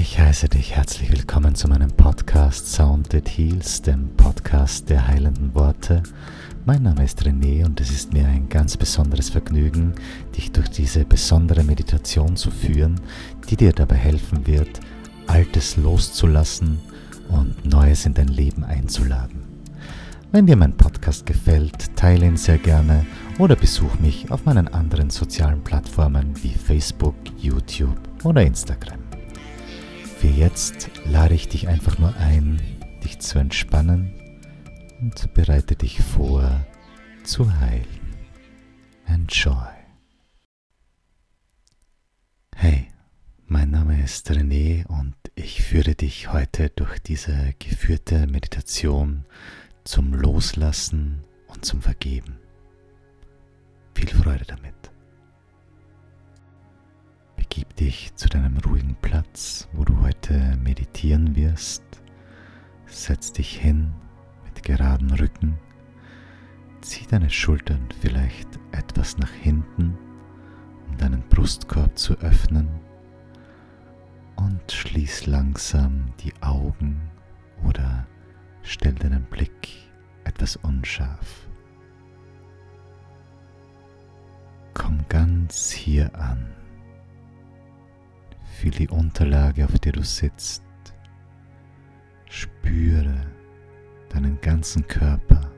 Ich heiße dich herzlich willkommen zu meinem Podcast Sound That Heals, dem Podcast der heilenden Worte. Mein Name ist René und es ist mir ein ganz besonderes Vergnügen, dich durch diese besondere Meditation zu führen, die dir dabei helfen wird, Altes loszulassen und Neues in dein Leben einzuladen. Wenn dir mein Podcast gefällt, teile ihn sehr gerne oder besuch mich auf meinen anderen sozialen Plattformen wie Facebook, YouTube oder Instagram. Für jetzt lade ich dich einfach nur ein, dich zu entspannen und bereite dich vor zu heilen. Enjoy. Hey, mein Name ist René und ich führe dich heute durch diese geführte Meditation zum Loslassen und zum Vergeben. Viel Freude damit. Begib dich zu deinem ruhigen Platz, wo du heute meditieren wirst. Setz dich hin mit geradem Rücken. Zieh deine Schultern vielleicht etwas nach hinten, um deinen Brustkorb zu öffnen. Und schließ langsam die Augen oder stell deinen Blick etwas unscharf. Komm ganz hier an. Fühl die Unterlage, auf der du sitzt. Spüre deinen ganzen Körper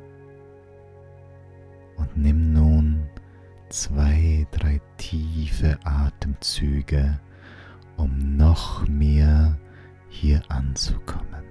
und nimm nun zwei, drei tiefe Atemzüge, um noch mehr hier anzukommen.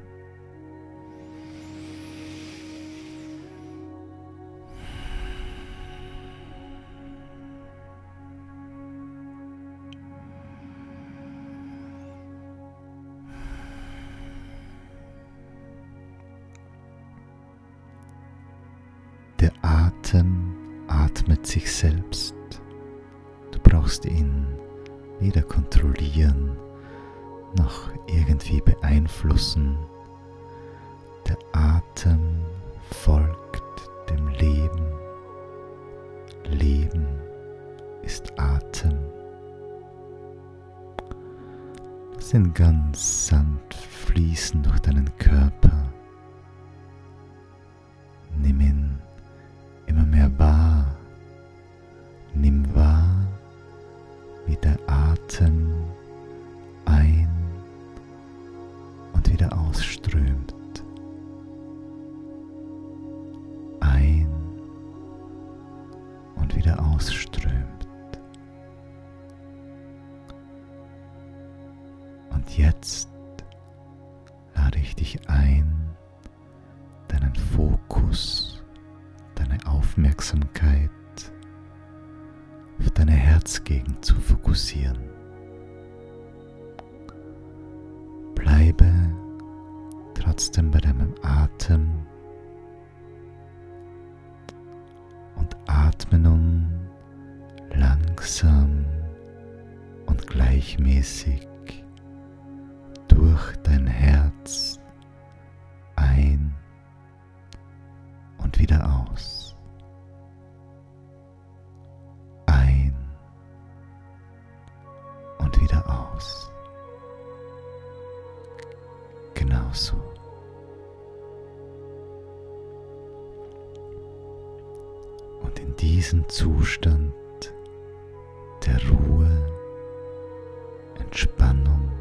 Beeinflussen. Der Atem folgt dem Leben. Leben ist Atem. Lass ihn ganz sanft fließen durch deinen Körper. Deine Herzgegend zu fokussieren. Bleibe trotzdem bei deinem Atem und atme nun langsam und gleichmäßig Zustand der Ruhe, Entspannung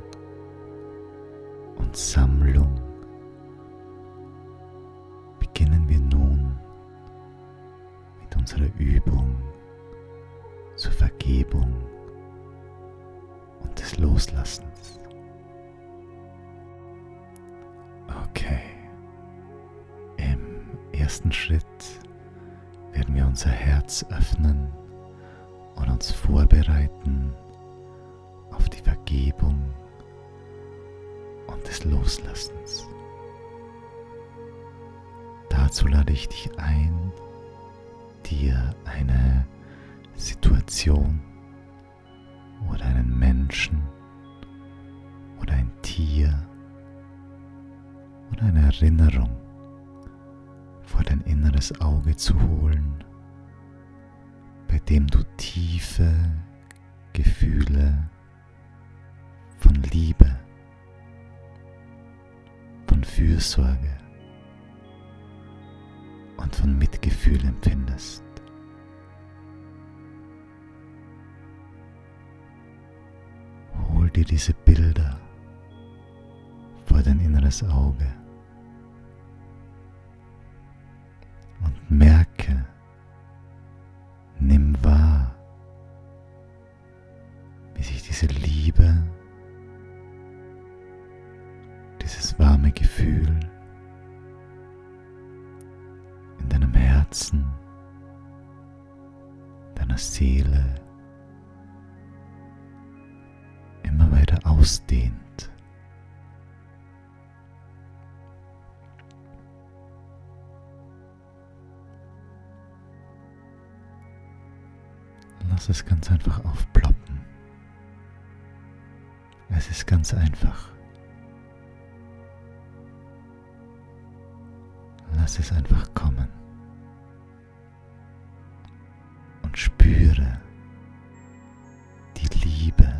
und Sammlung beginnen wir nun mit unserer Übung zur Vergebung und des Loslassens. Okay, im ersten Schritt werden wir unser Herz öffnen und uns vorbereiten auf die Vergebung und des Loslassens. Dazu lade ich dich ein, dir eine Situation oder einen Menschen oder ein Tier oder eine Erinnerung vor dein inneres Auge zu holen, bei dem du tiefe Gefühle von Liebe Fürsorge und von Mitgefühl empfindest. Hol dir diese Bilder vor dein inneres Auge merke, nimm wahr, wie sich diese Liebe, dieses warme Gefühl in deinem Herzen, deiner Seele immer weiter ausdehnt. Es ganz einfach aufploppen. Es ist ganz einfach. Lass es einfach kommen. Und spüre die Liebe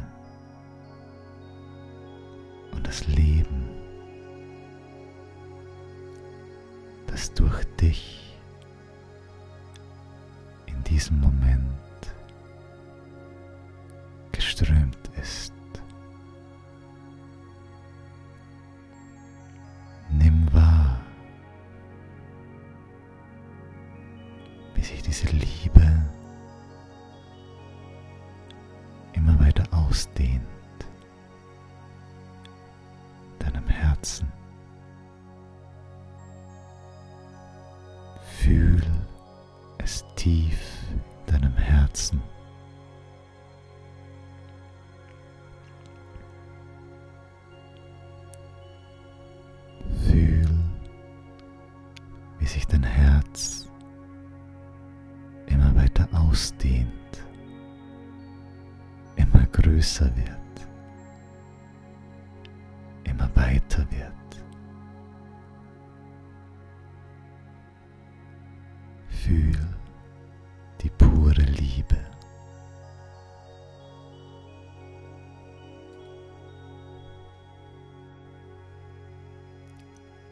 und das Leben, das durch dich in diesem Moment geströmt ist. Nimm wahr, wie sich diese Liebe immer weiter ausdehnt, deinem Herzen. Fühl es tief ausdehnt, immer größer wird, immer weiter wird. Fühl die pure Liebe.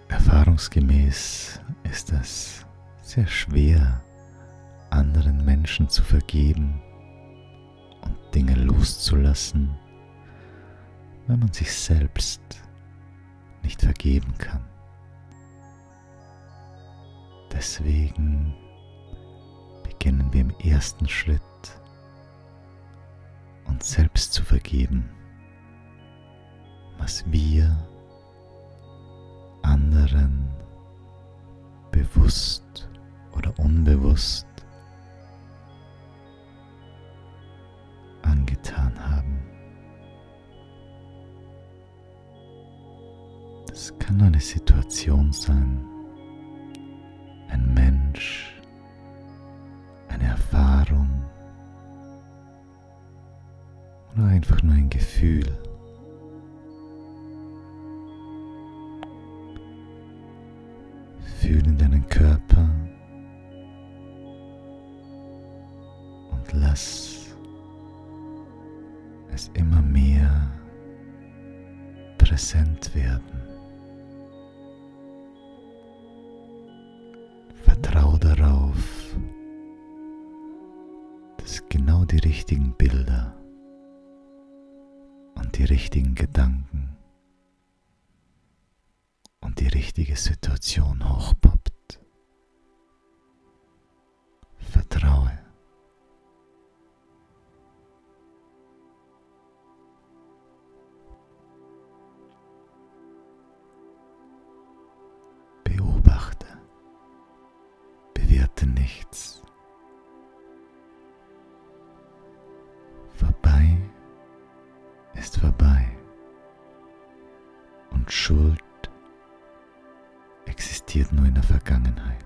Erfahrungsgemäß ist es sehr schwer, anderen Menschen zu vergeben und Dinge loszulassen, wenn man sich selbst nicht vergeben kann. Deswegen beginnen wir im ersten Schritt, uns selbst zu vergeben, was wir anderen bewusst oder unbewusst kann eine Situation sein, ein Mensch, eine Erfahrung oder einfach nur ein Gefühl. Fühl in deinen Körper und lass es immer mehr präsent werden. Darauf, dass genau die richtigen Bilder und die richtigen Gedanken und die richtige Situation hochpoppt. Existiert nur in der Vergangenheit.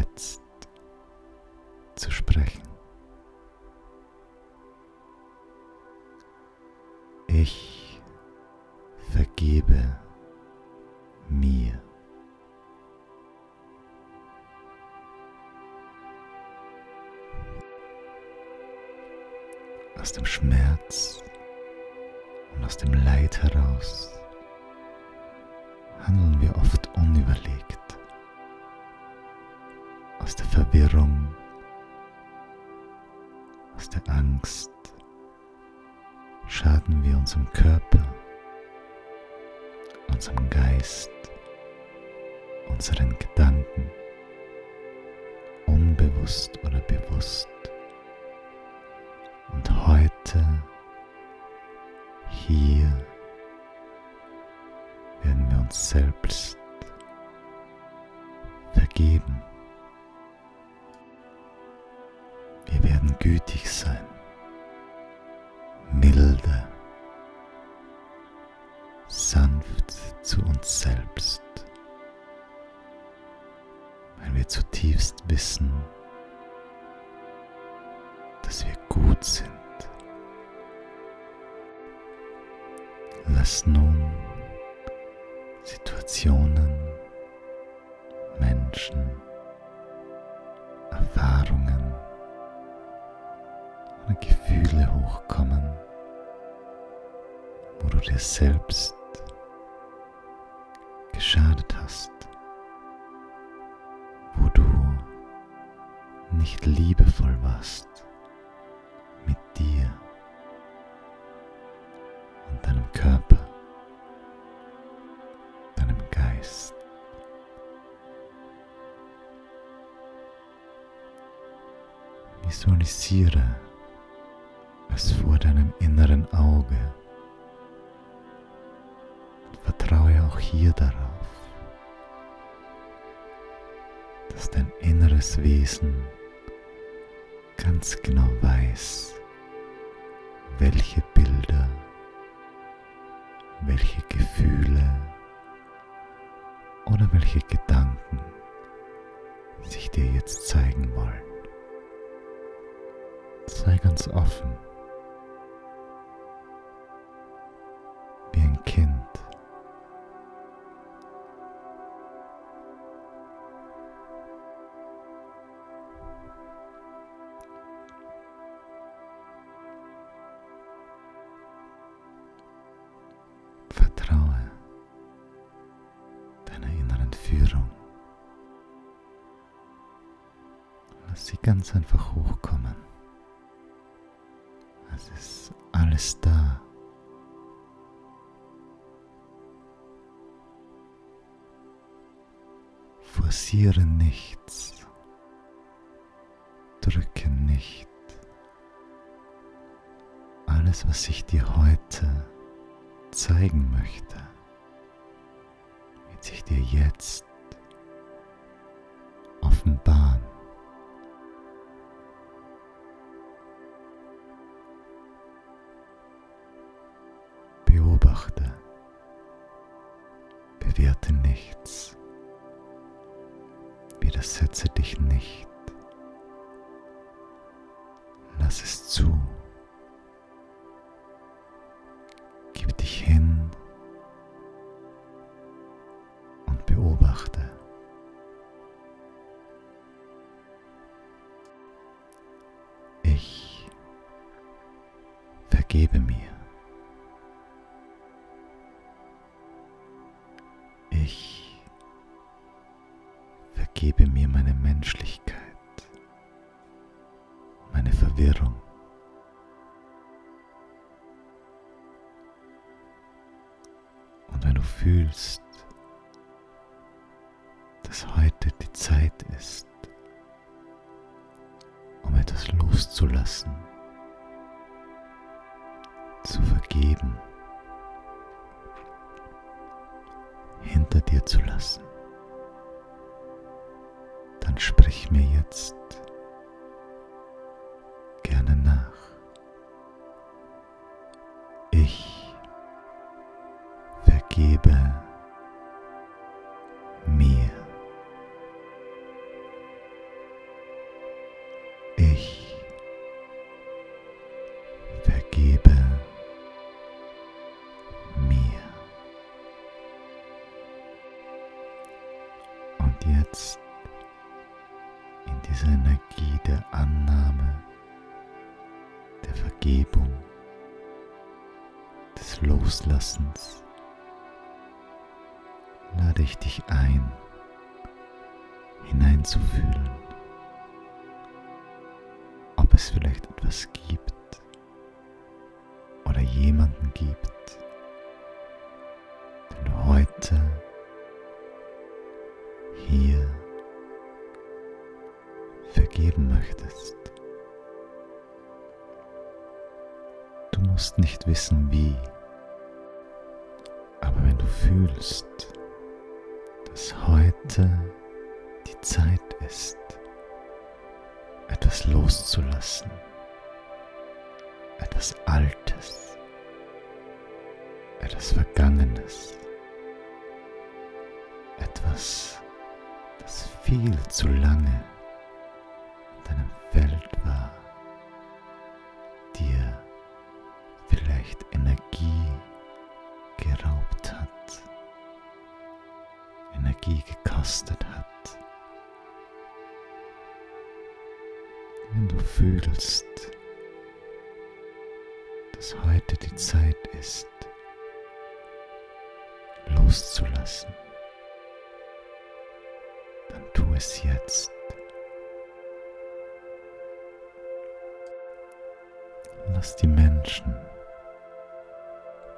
Jetzt zu sprechen. Ich vergebe mir. Aus dem Schmerz und aus dem Leid heraus handeln wir oft unüberlegt. Aus der Verwirrung, aus der Angst schaden wir unserem Körper, unserem Geist, unseren Gedanken, unbewusst oder bewusst. Und heute, hier, werden wir uns selbst vergeben. Gütig sein, milde, sanft zu uns selbst, weil wir zutiefst wissen, dass wir gut sind. Lass nun Situationen, hochkommen, wo du dir selbst geschadet hast, wo du nicht liebevoll warst mit dir und deinem Körper. Geist. Visualisiere es vor deinem inneren Auge. Vertraue auch hier darauf, dass dein inneres Wesen ganz genau weiß, welche Bilder, welche Gefühle, oder welche Gedanken sich dir jetzt zeigen wollen. Sei ganz offen, ganz einfach hochkommen. Es ist alles da. Forciere nichts. Drücke nicht. Alles, was ich dir heute zeigen möchte, wird sich dir jetzt offenbaren. Nichts, widersetze dich nicht, lass es zu, gib dich hin und beobachte. Ich vergebe mir. Vergebe mir meine Menschlichkeit, vergebe mir. Ich vergebe mir. Und jetzt in dieser Energie der Annahme, der Vergebung, des Loslassens ich dich ein, hineinzufühlen, ob es vielleicht etwas gibt oder jemanden gibt, den du heute hier vergeben möchtest. Du musst nicht wissen wie, aber wenn du fühlst, die Zeit ist, etwas loszulassen, etwas Altes, etwas Vergangenes, etwas, das viel zu lange in deinem Feld war, dir vielleicht Energie geraubt hat, Energie gekostet hat. Wenn du fühlst, dass heute die Zeit ist, loszulassen, dann tu es jetzt. Lass die Menschen,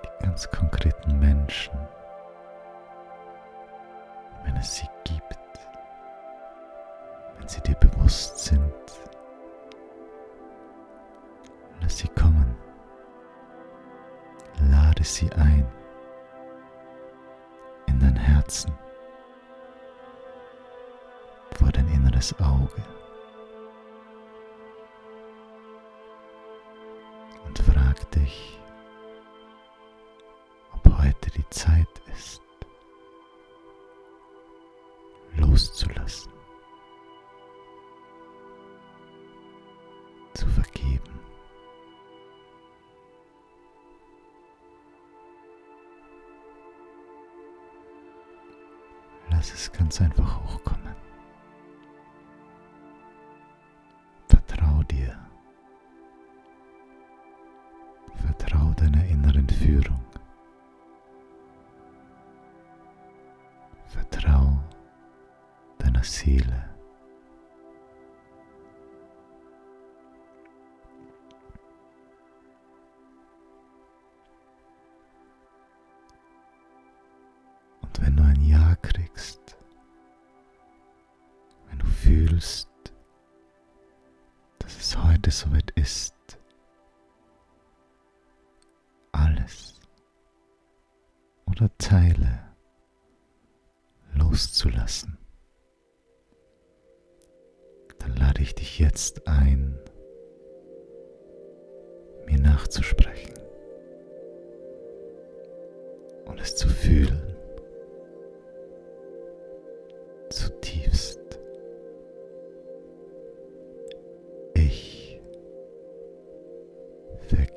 die ganz konkreten Menschen, es sie gibt, wenn sie dir bewusst sind, lass sie kommen, lade sie ein in dein Herzen, vor dein inneres Auge. und frag dich, ganz einfach hochkommen. Vertrau dir. Vertrau deiner inneren Führung. Vertrau deiner Seele. Es soweit ist, alles oder Teile loszulassen, dann lade ich dich jetzt ein, mir nachzusprechen und es zu fühlen,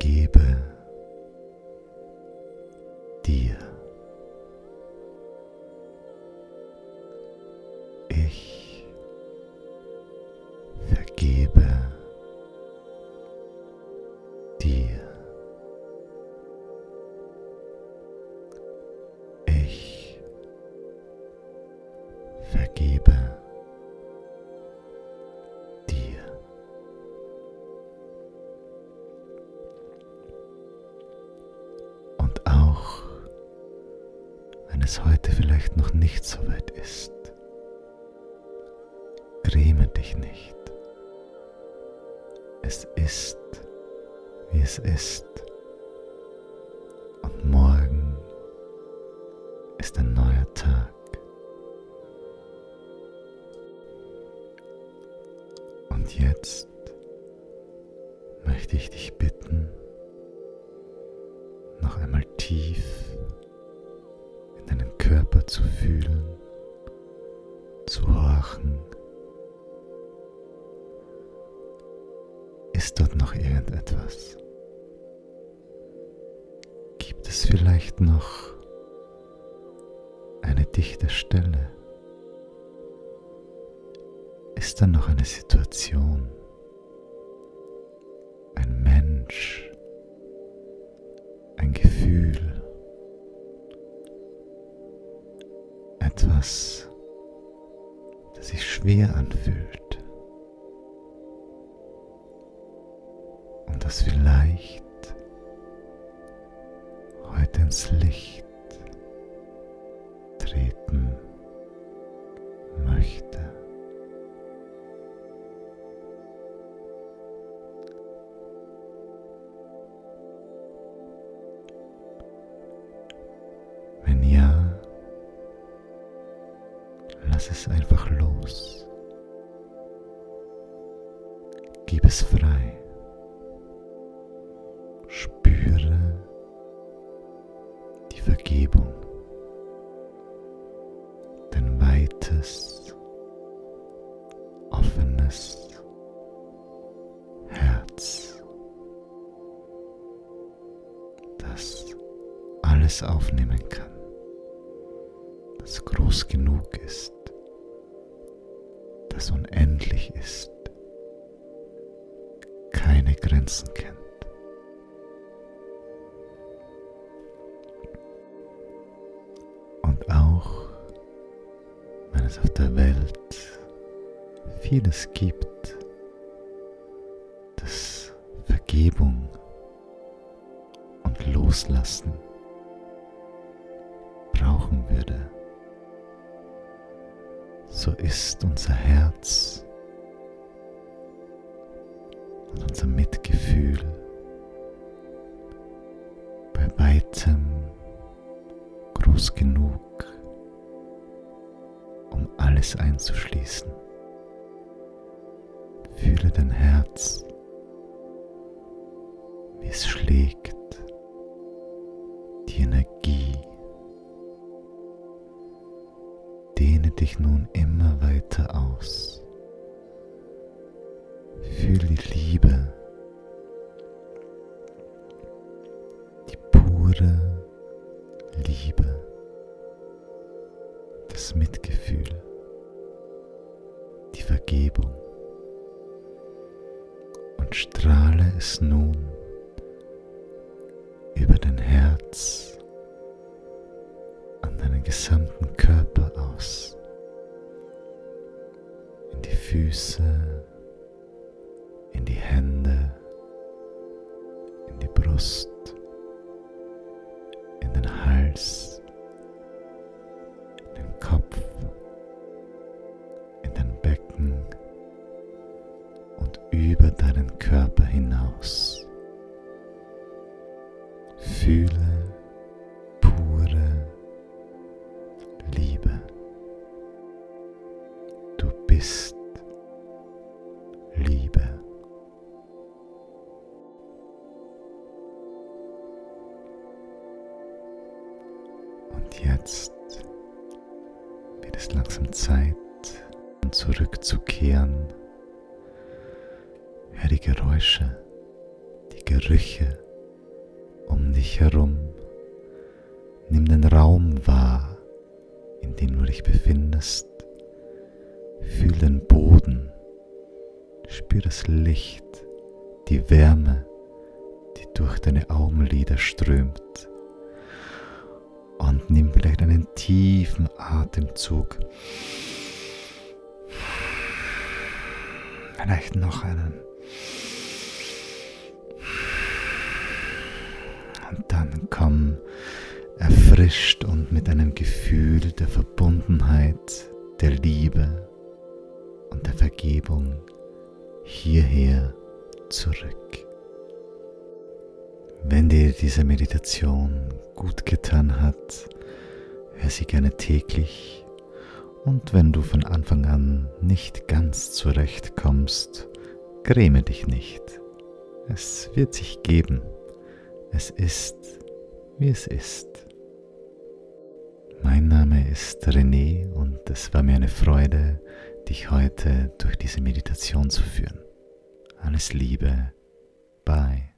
vergebe heute vielleicht noch nicht so weit ist, gräme dich nicht. Es ist, wie es ist. Etwas, das sich schwer anfühlt. Und das vielleicht heute ins Licht die Vergebung, dein weites, offenes Herz, das alles aufnehmen kann, das groß genug ist, das unendlich ist, keine Grenzen kennt. Auf der Welt. Vieles gibt, das Vergebung und Loslassen brauchen würde, so ist unser Herz und unser Mitgefühl bei weitem groß genug, um alles einzuschließen. Fühle dein Herz, wie es schlägt, die Energie. Dehne dich nun immer weiter aus. Fühle die Liebe, die pure Liebe, das Mitgefühl, die Vergebung. Und strahle es nun über dein Herz an deinen gesamten Körper aus, in die Füße, es langsam Zeit, um zurückzukehren. Hör die Geräusche, die Gerüche um dich herum. Nimm den Raum wahr, in dem du dich befindest. Fühl den Boden. Spür das Licht, die Wärme, die durch deine Augenlider strömt. Und nimm vielleicht einen tiefen Atemzug. Vielleicht noch einen. Und dann komm erfrischt und mit einem Gefühl der Verbundenheit, der Liebe und der Vergebung hierher zurück. Wenn dir diese Meditation gut getan hat, hör sie gerne täglich und wenn du von Anfang an nicht ganz zurechtkommst Gräme dich nicht. Es wird sich geben. Es ist, wie es ist. Mein Name ist René und es war mir eine Freude, dich heute durch diese Meditation zu führen. Alles Liebe. Bye.